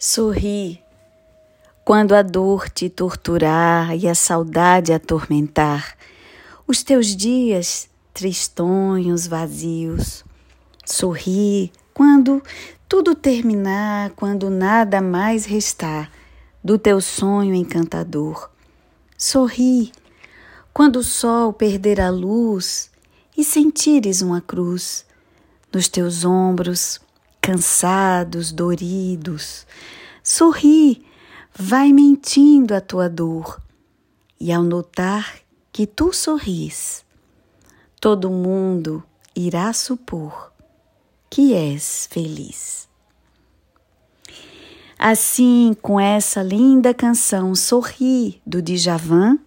Sorri quando a dor te torturar e a saudade atormentar, os teus dias tristonhos, vazios. Sorri quando tudo terminar, quando nada mais restar do teu sonho encantador. Sorri quando o sol perder a luz e sentires uma cruz nos teus ombros cansados, doridos. Sorri, vai mentindo a tua dor. E ao notar que tu sorris, todo mundo irá supor que és feliz. Assim, com essa linda canção Sorri do Djavan,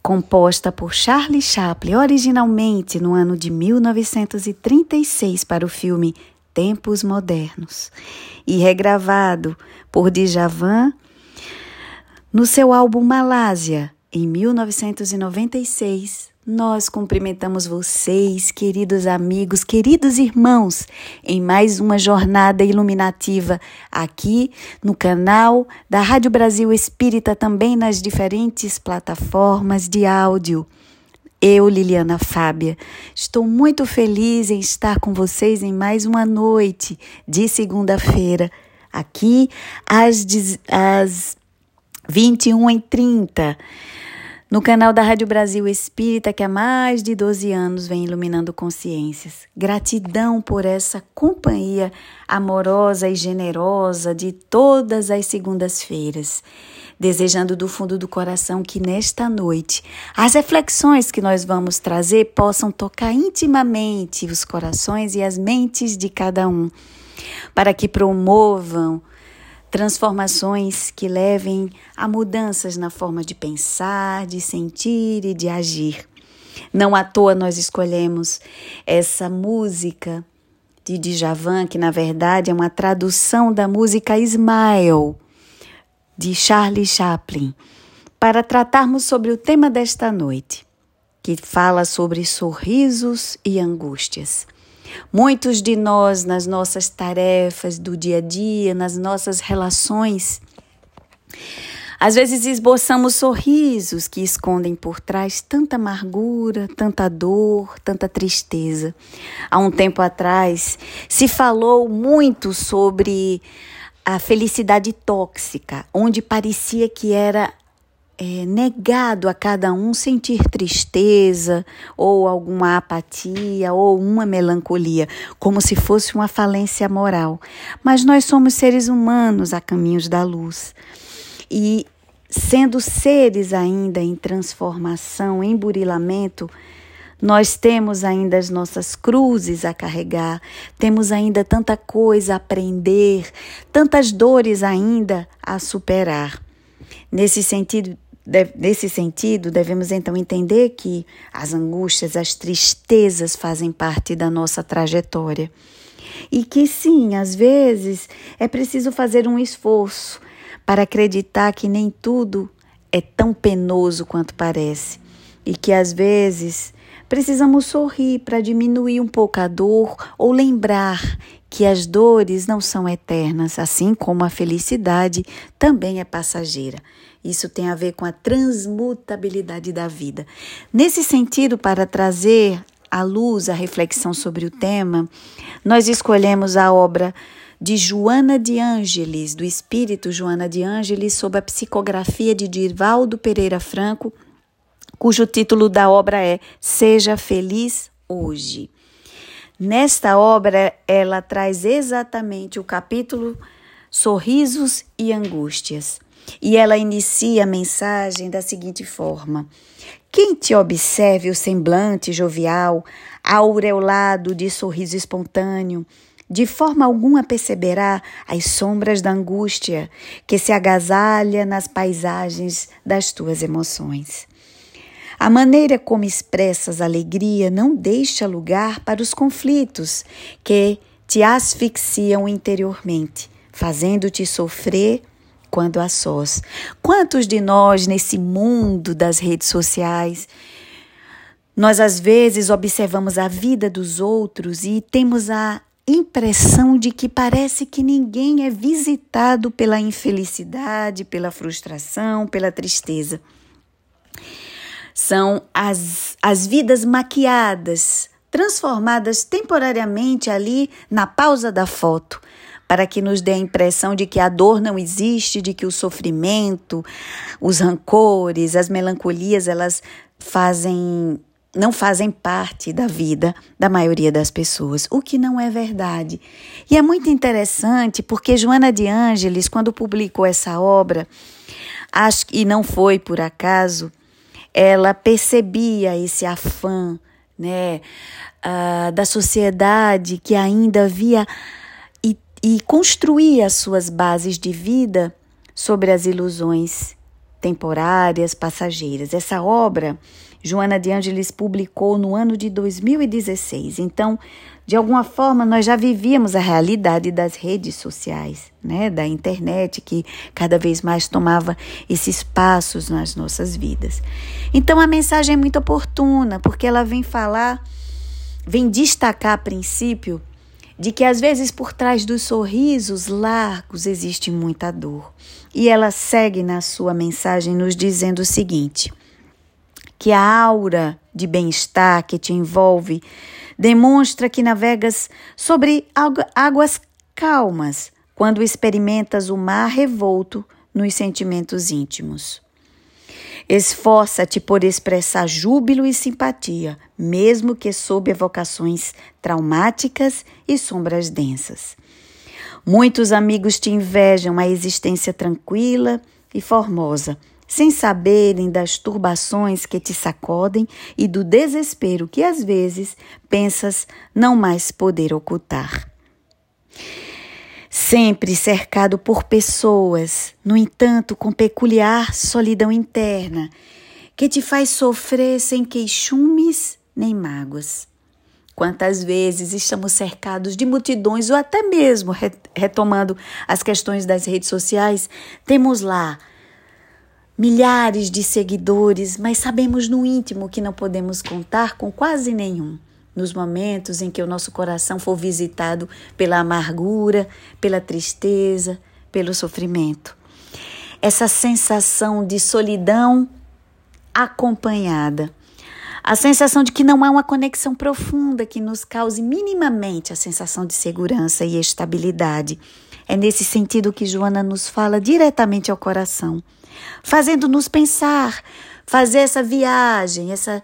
composta por Charlie Chaplin originalmente no ano de 1936 para o filme tempos modernos e regravado por Djavan no seu álbum Malásia em 1996. Nós cumprimentamos vocês, queridos amigos, queridos irmãos, em mais uma jornada iluminativa aqui no canal da Rádio Brasil Espírita, também nas diferentes plataformas de áudio. Eu, Liliana Fábia, estou muito feliz em estar com vocês em mais uma noite de segunda-feira, aqui às, às 21h30, no canal da Rádio Brasil Espírita, que há mais de 12 anos vem iluminando consciências. Gratidão por essa companhia amorosa e generosa de todas as segundas-feiras desejando do fundo do coração que nesta noite as reflexões que nós vamos trazer possam tocar intimamente os corações e as mentes de cada um, para que promovam transformações que levem a mudanças na forma de pensar, de sentir e de agir. Não à toa nós escolhemos essa música de Djavan, que na verdade é uma tradução da música Smile de Charlie Chaplin, para tratarmos sobre o tema desta noite, que fala sobre sorrisos e angústias. Muitos de nós, nas nossas tarefas do dia a dia, nas nossas relações, às vezes esboçamos sorrisos que escondem por trás tanta amargura, tanta dor, tanta tristeza. Há um tempo atrás se falou muito sobre a felicidade tóxica, onde parecia que era é, negado a cada um sentir tristeza ou alguma apatia ou uma melancolia, como se fosse uma falência moral. Mas nós somos seres humanos a caminhos da luz. E sendo seres ainda em transformação, em burilamento, nós temos ainda as nossas cruzes a carregar, temos ainda tanta coisa a aprender, tantas dores ainda a superar. Nesse sentido, nesse sentido, devemos então entender que as angústias, as tristezas fazem parte da nossa trajetória. E que sim, às vezes é preciso fazer um esforço para acreditar que nem tudo é tão penoso quanto parece. E que às vezes Precisamos sorrir para diminuir um pouco a dor ou lembrar que as dores não são eternas, assim como a felicidade também é passageira. Isso tem a ver com a transmutabilidade da vida. Nesse sentido, para trazer à luz a reflexão sobre o tema, nós escolhemos a obra de Joana de Ângeles, do espírito Joana de Ângeles, sob a psicografia de Dirvaldo Pereira Franco cujo título da obra é Seja Feliz Hoje. Nesta obra, ela traz exatamente o capítulo Sorrisos e Angústias. E ela inicia a mensagem da seguinte forma: Quem te observe o semblante jovial, aureolado de sorriso espontâneo, de forma alguma perceberá as sombras da angústia que se agasalha nas paisagens das tuas emoções. A maneira como expressas alegria não deixa lugar para os conflitos que te asfixiam interiormente, fazendo-te sofrer quando a sós. Quantos de nós nesse mundo das redes sociais nós às vezes observamos a vida dos outros e temos a impressão de que parece que ninguém é visitado pela infelicidade, pela frustração, pela tristeza. São as, as vidas maquiadas, transformadas temporariamente ali na pausa da foto, para que nos dê a impressão de que a dor não existe, de que o sofrimento, os rancores, as melancolias, elas fazem não fazem parte da vida da maioria das pessoas, o que não é verdade. E é muito interessante porque Joana de Ângeles, quando publicou essa obra, acho que não foi por acaso, ela percebia esse afã, né, uh, da sociedade que ainda via e, construía as suas bases de vida sobre as ilusões temporárias, passageiras. Essa obra Joana de Ângeles publicou no ano de 2016. Então, de alguma forma, nós já vivíamos a realidade das redes sociais, né, da internet, que cada vez mais tomava esses espaços nas nossas vidas. Então, a mensagem é muito oportuna, porque ela vem falar, vem destacar a princípio de que às vezes por trás dos sorrisos largos existe muita dor. E ela segue na sua mensagem nos dizendo o seguinte: que a aura de bem-estar que te envolve demonstra que navegas sobre águas calmas quando experimentas o mar revolto nos sentimentos íntimos. Esforça-te por expressar júbilo e simpatia, mesmo que sob evocações traumáticas e sombras densas. Muitos amigos te invejam a existência tranquila e formosa, sem saberem das turbações que te sacodem e do desespero que às vezes pensas não mais poder ocultar. Sempre cercado por pessoas, no entanto, com peculiar solidão interna, que te faz sofrer sem queixumes nem mágoas. Quantas vezes estamos cercados de multidões, ou até mesmo, retomando as questões das redes sociais, temos lá milhares de seguidores, mas sabemos no íntimo que não podemos contar com quase nenhum. Nos momentos em que o nosso coração for visitado pela amargura, pela tristeza, pelo sofrimento. Essa sensação de solidão acompanhada. A sensação de que não há uma conexão profunda que nos cause minimamente a sensação de segurança e estabilidade. É nesse sentido que Joana nos fala diretamente ao coração fazendo-nos pensar, fazer essa viagem, essa,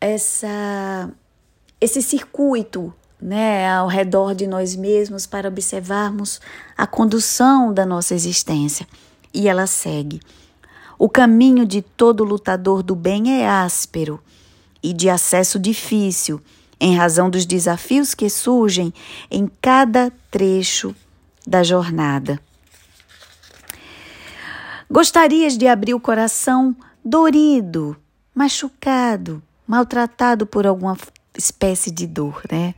essa, esse circuito né, ao redor de nós mesmos para observarmos a condução da nossa existência. E ela segue. O caminho de todo lutador do bem é áspero e de acesso difícil, em razão dos desafios que surgem em cada trecho da jornada. Gostarias de abrir o coração dorido, machucado, maltratado por alguma espécie de dor, né?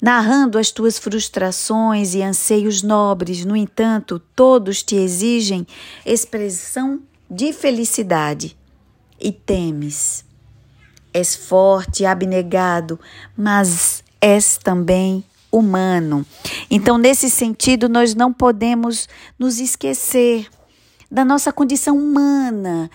Narrando as tuas frustrações e anseios nobres, no entanto, todos te exigem expressão de felicidade e temes. És forte, abnegado, mas és também humano. Então, nesse sentido, nós não podemos nos esquecer da nossa condição humana,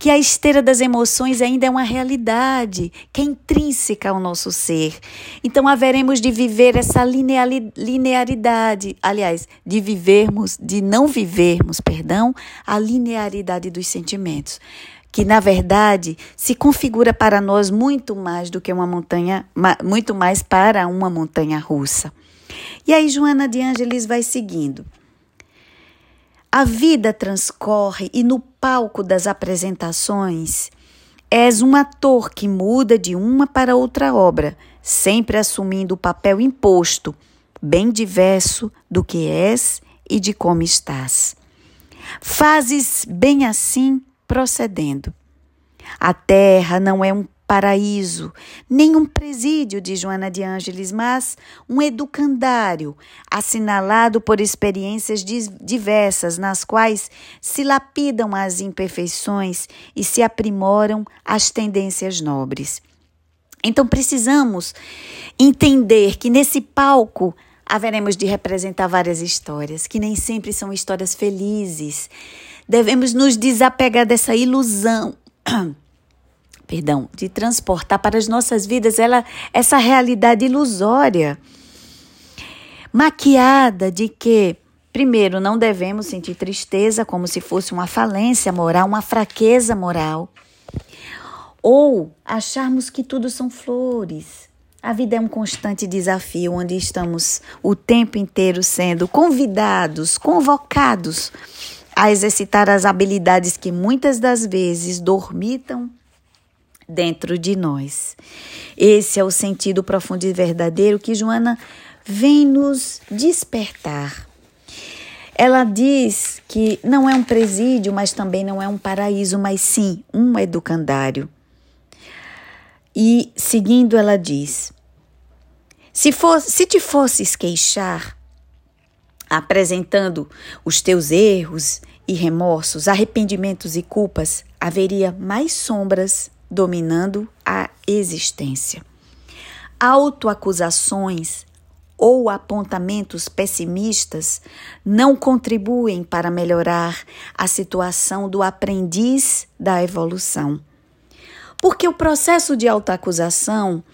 que a esteira das emoções ainda é uma realidade, que é intrínseca ao nosso ser. Então haveremos de viver essa linearidade, aliás, de vivermos, de não vivermos, perdão, a linearidade dos sentimentos, que na verdade se configura para nós muito mais do que uma montanha, muito mais para uma montanha russa. E aí Joana de Ângeles vai seguindo. A vida transcorre e no palco das apresentações és um ator que muda de uma para outra obra, sempre assumindo o papel imposto, bem diverso do que és e de como estás. Fazes bem assim procedendo. A terra não é um paraíso, nem um presídio de Joana de Ângeles, mas um educandário, assinalado por experiências diversas, nas quais se lapidam as imperfeições e se aprimoram as tendências nobres. Então precisamos entender que nesse palco haveremos de representar várias histórias, que nem sempre são histórias felizes. Devemos nos desapegar dessa ilusão, perdão, de transportar para as nossas vidas ela, essa realidade ilusória, maquiada de que Primeiro, não devemos sentir tristeza como se fosse uma falência moral, uma fraqueza moral. Ou acharmos que tudo são flores, a vida é um constante desafio onde estamos o tempo inteiro sendo convidados, convocados a exercitar as habilidades que muitas das vezes dormitam dentro de nós. Esse é o sentido profundo e verdadeiro que Joana vem nos despertar. Ela diz que não é um presídio, mas também não é um paraíso, mas sim um educandário. E seguindo, ela diz: se, fosse, se te fosses queixar, apresentando os teus erros e remorsos, arrependimentos e culpas, haveria mais sombras dominando a existência. Autoacusações ou apontamentos pessimistas não contribuem para melhorar a situação do aprendiz da evolução. Porque o processo de autoacusação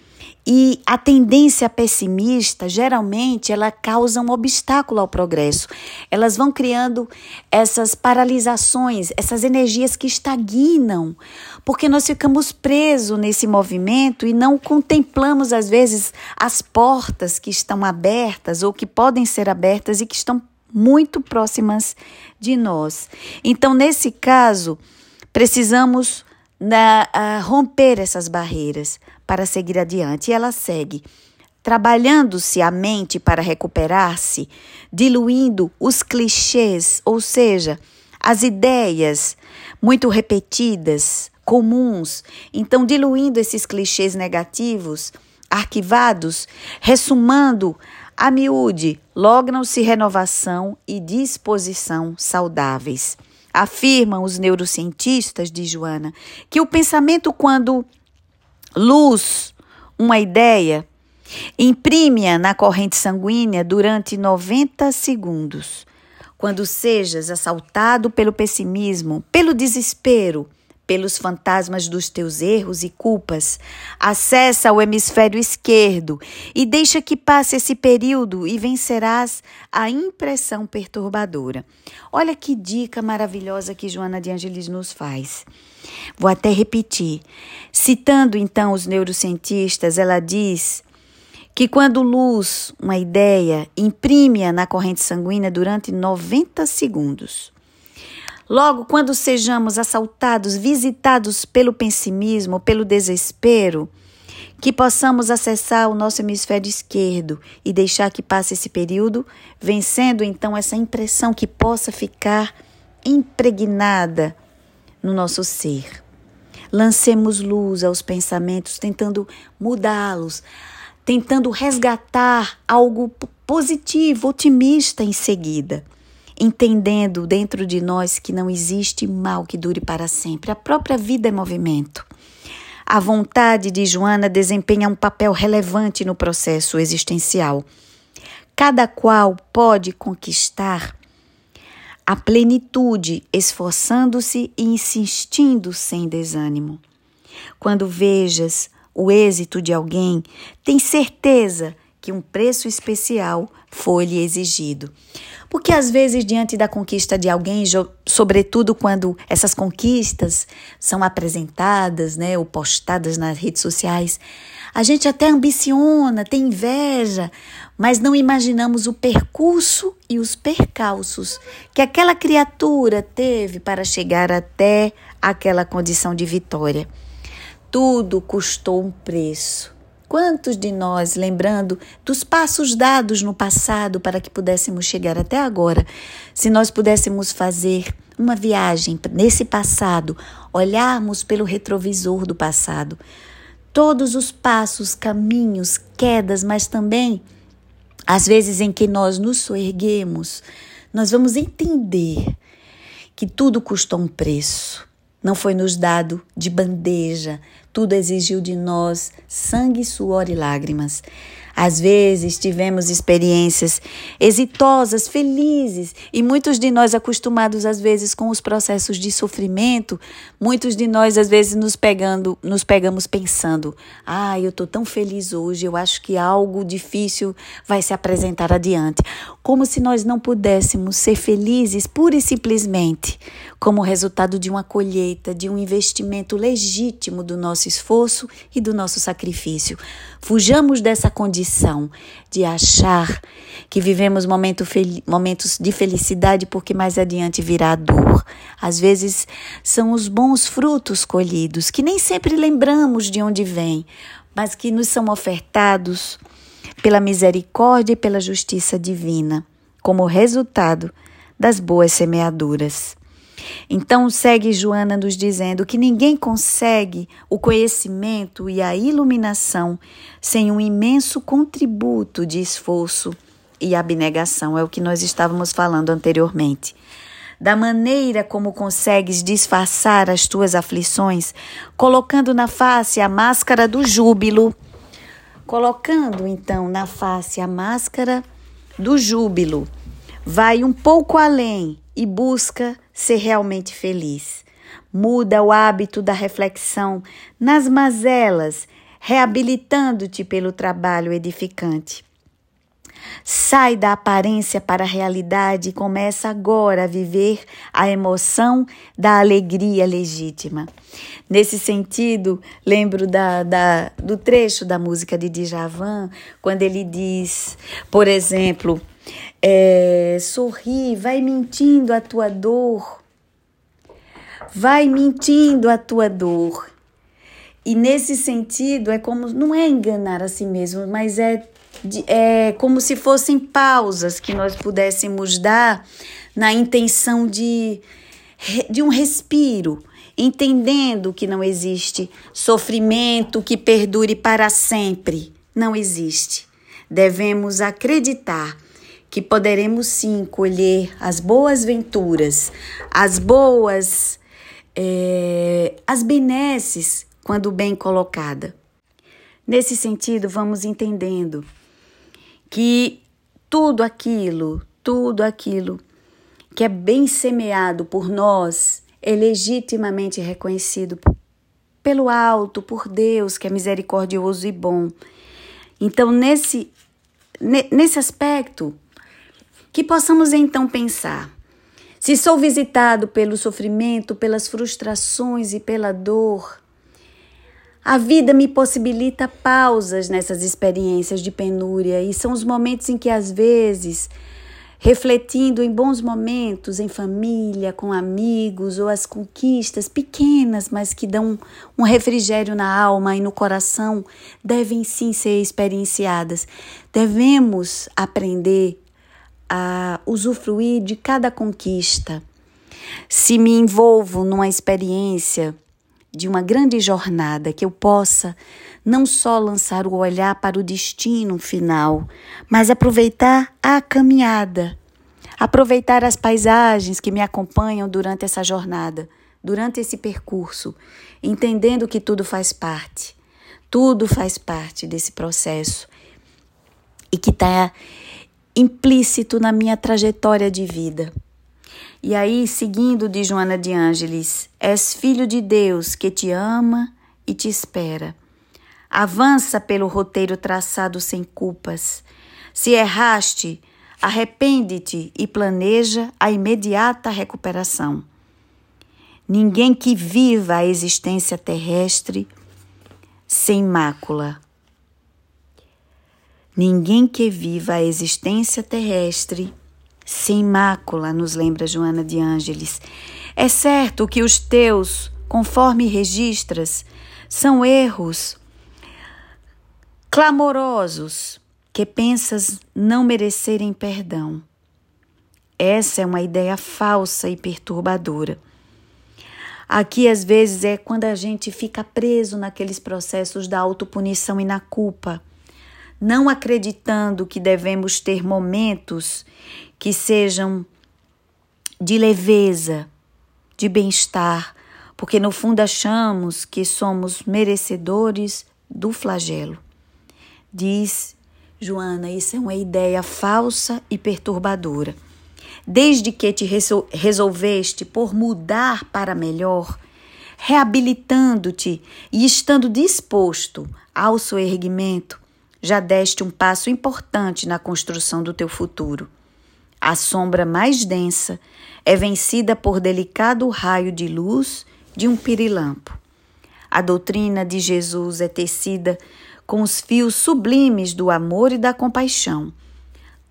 e a tendência pessimista, geralmente, ela causa um obstáculo ao progresso. Elas vão criando essas paralisações, essas energias que estagnam, porque nós ficamos presos nesse movimento e não contemplamos, às vezes, as portas que estão abertas ou que podem ser abertas e que estão muito próximas de nós. Então, nesse caso, precisamos na, romper essas barreiras para seguir adiante. E ela segue, trabalhando-se a mente para recuperar-se, diluindo os clichês, ou seja, as ideias muito repetidas, comuns. Então, diluindo esses clichês negativos, arquivados, ressumando a miúde, logram-se renovação e disposição saudáveis. Afirmam os neurocientistas de Joana que o pensamento, quando luz, uma ideia, imprime-a na corrente sanguínea durante 90 segundos. Quando sejas assaltado pelo pessimismo, pelo desespero, pelos fantasmas dos teus erros e culpas. Acessa o hemisfério esquerdo e deixa que passe esse período e vencerás a impressão perturbadora. Olha que dica maravilhosa que Joana de Angelis nos faz. Vou até repetir. Citando então os neurocientistas, ela diz que quando luz, uma ideia, imprime-a na corrente sanguínea durante 90 segundos Logo, quando sejamos assaltados, visitados pelo pessimismo, pelo desespero, que possamos acessar o nosso hemisfério esquerdo e deixar que passe esse período, vencendo então essa impressão que possa ficar impregnada no nosso ser. Lancemos luz aos pensamentos, tentando mudá-los, tentando resgatar algo positivo, otimista em seguida entendendo dentro de nós que não existe mal que dure para sempre. A própria vida é movimento. A vontade de Joana desempenha um papel relevante no processo existencial. Cada qual pode conquistar a plenitude, esforçando-se e insistindo sem desânimo. Quando vejas o êxito de alguém, tem certeza que um preço especial foi-lhe exigido. Porque às vezes, diante da conquista de alguém, sobretudo quando essas conquistas são apresentadas, né, ou postadas nas redes sociais, a gente até ambiciona, tem inveja, mas não imaginamos o percurso e os percalços que aquela criatura teve para chegar até aquela condição de vitória. Tudo custou um preço. Quantos de nós, lembrando dos passos dados no passado para que pudéssemos chegar até agora, se nós pudéssemos fazer uma viagem nesse passado, olharmos pelo retrovisor do passado, todos os passos, caminhos, quedas, mas também às vezes em que nós nos soerguemos, nós vamos entender que tudo custou um preço. Não foi nos dado de bandeja, tudo exigiu de nós sangue, suor e lágrimas. Às vezes tivemos experiências exitosas, felizes, e muitos de nós acostumados às vezes com os processos de sofrimento, muitos de nós às vezes nos pegando, nos pegamos pensando: "Ah, eu tô tão feliz hoje, eu acho que algo difícil vai se apresentar adiante", como se nós não pudéssemos ser felizes pura e simplesmente como resultado de uma colheita, de um investimento legítimo do nosso esforço e do nosso sacrifício. Fujamos dessa condição de achar que vivemos momento momentos de felicidade porque mais adiante virá a dor. Às vezes são os bons frutos colhidos, que nem sempre lembramos de onde vêm, mas que nos são ofertados pela misericórdia e pela justiça divina, como resultado das boas semeaduras. Então segue Joana nos dizendo que ninguém consegue o conhecimento e a iluminação sem um imenso contributo de esforço e abnegação. É o que nós estávamos falando anteriormente. Da maneira como consegues disfarçar as tuas aflições, colocando na face a máscara do júbilo, colocando então na face a máscara do júbilo, vai um pouco além e busca ser realmente feliz. Muda o hábito da reflexão nas mazelas, reabilitando-te pelo trabalho edificante. Sai da aparência para a realidade e começa agora a viver a emoção da alegria legítima. Nesse sentido, lembro da, da, do trecho da música de Djavan, quando ele diz, por exemplo, é, sorri, vai mentindo a tua dor, vai mentindo a tua dor. E nesse sentido, é como, não é enganar a si mesmo, mas é, é como se fossem pausas que nós pudéssemos dar na intenção de, de um respiro, entendendo que não existe sofrimento que perdure para sempre. Não existe. Devemos acreditar que poderemos sim colher as boas venturas, as boas, é, as benesses, quando bem colocada. Nesse sentido, vamos entendendo que tudo aquilo, tudo aquilo que é bem semeado por nós é legitimamente reconhecido pelo alto, por Deus, que é misericordioso e bom. Então, nesse, nesse aspecto, que possamos então pensar: se sou visitado pelo sofrimento, pelas frustrações e pela dor, a vida me possibilita pausas nessas experiências de penúria e são os momentos em que, às vezes, refletindo em bons momentos em família, com amigos ou as conquistas pequenas, mas que dão um refrigério na alma e no coração, devem sim ser experienciadas. Devemos aprender a usufruir de cada conquista, se me envolvo numa experiência de uma grande jornada, que eu possa não só lançar o olhar para o destino final, mas aproveitar a caminhada, aproveitar as paisagens que me acompanham durante essa jornada, durante esse percurso, entendendo que tudo faz parte, tudo faz parte desse processo e que está implícito na minha trajetória de vida. E aí, seguindo de Joana de Ângeles, és filho de Deus que te ama e te espera. Avança pelo roteiro traçado sem culpas. Se erraste, arrepende-te e planeja a imediata recuperação. Ninguém que viva a existência terrestre sem mácula Ninguém que viva a existência terrestre sem mácula, nos lembra Joana de Ângeles. É certo que os teus, conforme registras, são erros clamorosos que pensas não merecerem perdão. Essa é uma ideia falsa e perturbadora. Aqui, às vezes, é quando a gente fica preso naqueles processos da autopunição e na culpa não acreditando que devemos ter momentos que sejam de leveza, de bem-estar, porque no fundo achamos que somos merecedores do flagelo. Diz Joana, isso é uma ideia falsa e perturbadora. Desde que te resolveste por mudar para melhor, reabilitando-te e estando disposto ao seu erguimento, já deste um passo importante na construção do teu futuro. A sombra mais densa é vencida por delicado raio de luz de um pirilampo. A doutrina de Jesus é tecida com os fios sublimes do amor e da compaixão.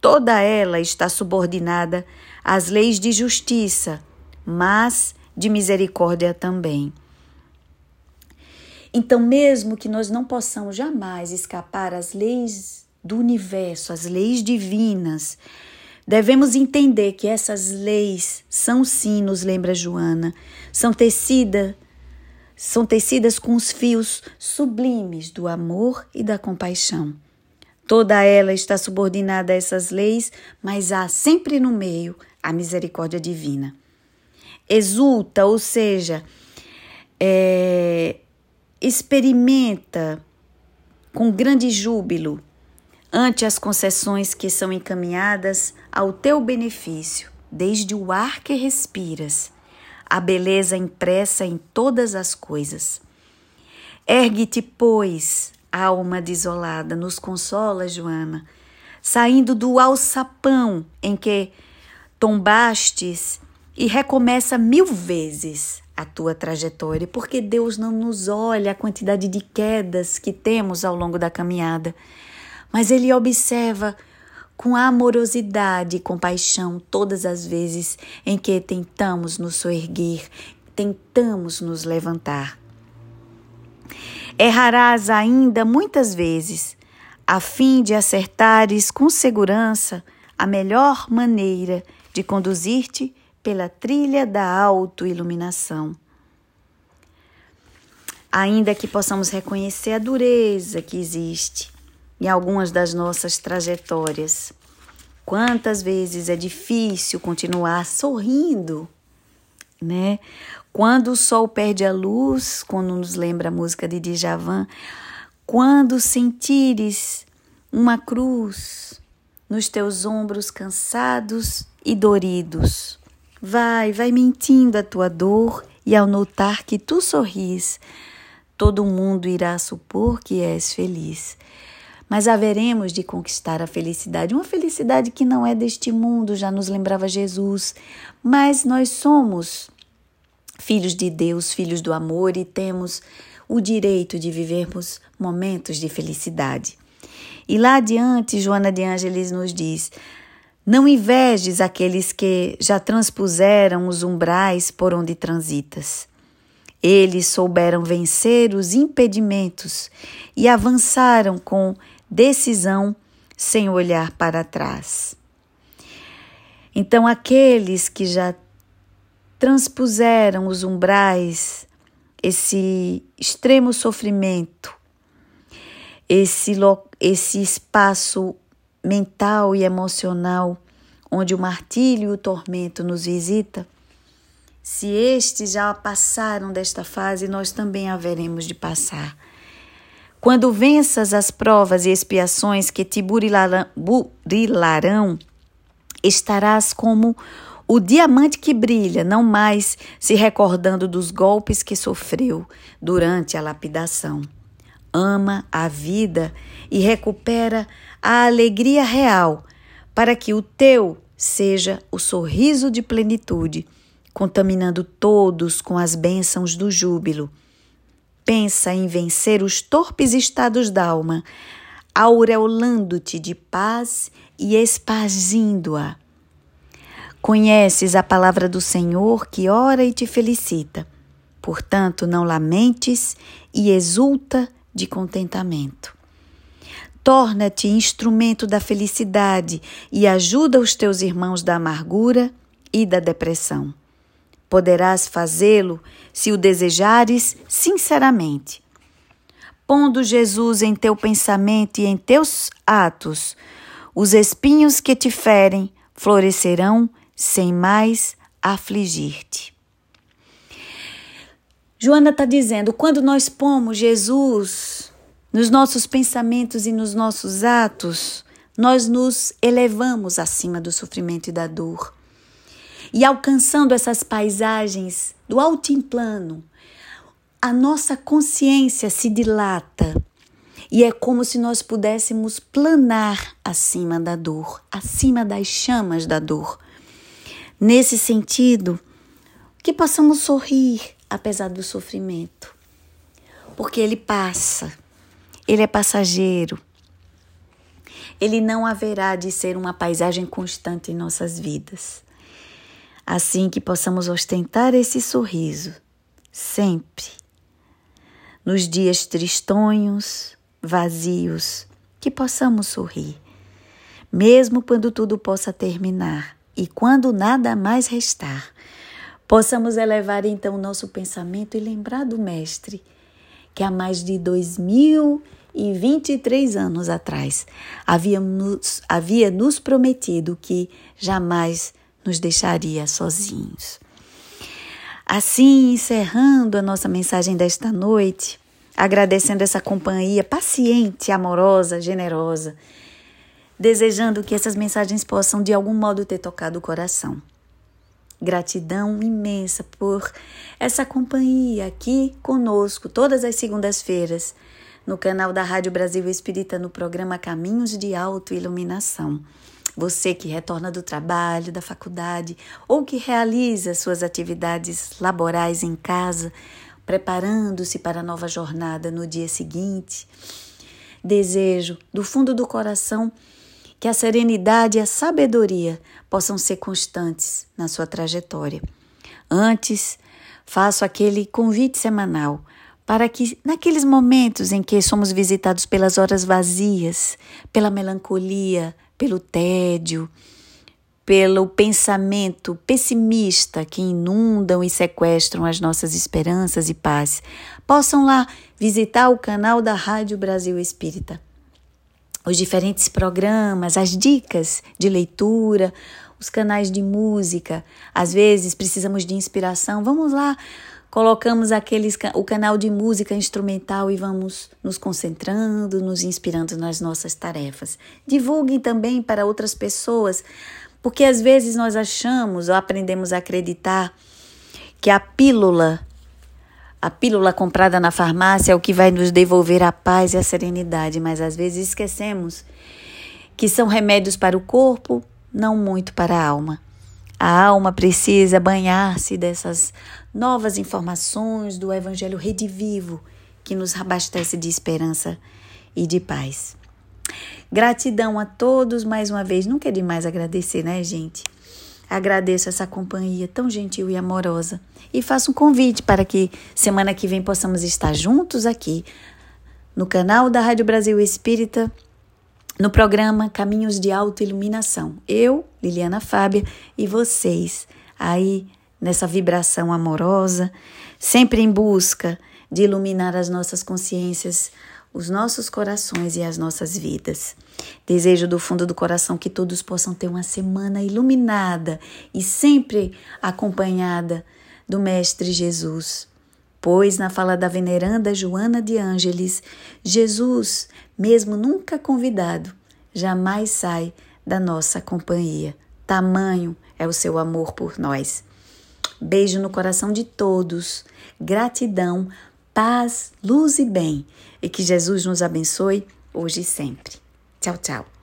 Toda ela está subordinada às leis de justiça, mas de misericórdia também. Então, mesmo que nós não possamos jamais escapar às leis do universo, às leis divinas, devemos entender que essas leis são sim, nos lembra Joana, são tecidas são tecidas com os fios sublimes do amor e da compaixão. Toda ela está subordinada a essas leis, mas há sempre no meio a misericórdia divina. Exulta, ou seja, é, experimenta com grande júbilo ante as concessões que são encaminhadas ao teu benefício, desde o ar que respiras a beleza impressa em todas as coisas. Ergue-te, pois, alma desolada, nos consola, Joana, saindo do alçapão em que tombastes e recomeça mil vezes a tua trajetória, porque Deus não nos olha a quantidade de quedas que temos ao longo da caminhada, mas Ele observa com amorosidade e compaixão todas as vezes em que tentamos nos soerguer, tentamos nos levantar. Errarás ainda muitas vezes, a fim de acertares com segurança a melhor maneira de conduzir-te pela trilha da autoiluminação. Ainda que possamos reconhecer a dureza que existe, em algumas das nossas trajetórias. Quantas vezes é difícil continuar sorrindo, né? Quando o sol perde a luz, quando nos lembra a música de Djavan, quando sentires uma cruz nos teus ombros cansados e doridos, vai, vai mentindo a tua dor e ao notar que tu sorris, todo mundo irá supor que és feliz mas haveremos de conquistar a felicidade, uma felicidade que não é deste mundo, já nos lembrava Jesus, mas nós somos filhos de Deus, filhos do amor e temos o direito de vivermos momentos de felicidade. E lá adiante, Joana de Ângeles nos diz: Não invejes aqueles que já transpuseram os umbrais por onde transitas. Eles souberam vencer os impedimentos e avançaram com decisão sem olhar para trás. Então, aqueles que já transpuseram os umbrais, esse extremo sofrimento, esse, esse espaço mental e emocional onde o martírio e o tormento nos visita, se estes já passaram desta fase, nós também haveremos de passar. Quando venças as provas e expiações que te burilarão, estarás como o diamante que brilha, não mais se recordando dos golpes que sofreu durante a lapidação. Ama a vida e recupera a alegria real, para que o teu seja o sorriso de plenitude, contaminando todos com as bênçãos do júbilo pensa em vencer os torpes estados d'alma, aureolando-te de paz e espargindo-a. Conheces a palavra do Senhor que ora e te felicita. Portanto, não lamentes e exulta de contentamento. Torna-te instrumento da felicidade e ajuda os teus irmãos da amargura e da depressão. Poderás fazê-lo se o desejares sinceramente. Pondo Jesus em teu pensamento e em teus atos, os espinhos que te ferem florescerão sem mais afligir-te. Joana está dizendo: quando nós pomos Jesus nos nossos pensamentos e nos nossos atos, nós nos elevamos acima do sofrimento e da dor. E alcançando essas paisagens do altiplano, a nossa consciência se dilata e é como se nós pudéssemos planar acima da dor, acima das chamas da dor. Nesse sentido, que possamos sorrir apesar do sofrimento, porque ele passa, ele é passageiro. Ele não haverá de ser uma paisagem constante em nossas vidas. Assim que possamos ostentar esse sorriso sempre nos dias tristonhos, vazios, que possamos sorrir, mesmo quando tudo possa terminar e quando nada mais restar. Possamos elevar então nosso pensamento e lembrar do Mestre, que há mais de dois mil e vinte e três anos atrás havia nos, havia nos prometido que jamais nos deixaria sozinhos. Assim, encerrando a nossa mensagem desta noite, agradecendo essa companhia paciente, amorosa, generosa, desejando que essas mensagens possam de algum modo ter tocado o coração. Gratidão imensa por essa companhia aqui conosco todas as segundas-feiras no canal da Rádio Brasil Espírita no programa Caminhos de Autoiluminação. Você que retorna do trabalho, da faculdade ou que realiza suas atividades laborais em casa, preparando-se para a nova jornada no dia seguinte. Desejo, do fundo do coração, que a serenidade e a sabedoria possam ser constantes na sua trajetória. Antes, faço aquele convite semanal para que, naqueles momentos em que somos visitados pelas horas vazias, pela melancolia, pelo tédio, pelo pensamento pessimista que inundam e sequestram as nossas esperanças e paz, possam lá visitar o canal da Rádio Brasil Espírita. Os diferentes programas, as dicas de leitura, os canais de música. Às vezes precisamos de inspiração. Vamos lá colocamos aqueles, o canal de música instrumental e vamos nos concentrando, nos inspirando nas nossas tarefas. Divulguem também para outras pessoas, porque às vezes nós achamos ou aprendemos a acreditar que a pílula, a pílula comprada na farmácia é o que vai nos devolver a paz e a serenidade, mas às vezes esquecemos que são remédios para o corpo, não muito para a alma. A alma precisa banhar-se dessas novas informações do Evangelho redivivo que nos abastece de esperança e de paz. Gratidão a todos mais uma vez. Nunca é demais agradecer, né, gente? Agradeço essa companhia tão gentil e amorosa e faço um convite para que semana que vem possamos estar juntos aqui no canal da Rádio Brasil Espírita no programa Caminhos de Autoiluminação. Eu, Liliana Fábia, e vocês aí nessa vibração amorosa, sempre em busca de iluminar as nossas consciências, os nossos corações e as nossas vidas. Desejo do fundo do coração que todos possam ter uma semana iluminada e sempre acompanhada do Mestre Jesus. Pois, na fala da veneranda Joana de Ângeles, Jesus, mesmo nunca convidado, jamais sai da nossa companhia. Tamanho é o seu amor por nós. Beijo no coração de todos. Gratidão, paz, luz e bem. E que Jesus nos abençoe hoje e sempre. Tchau, tchau.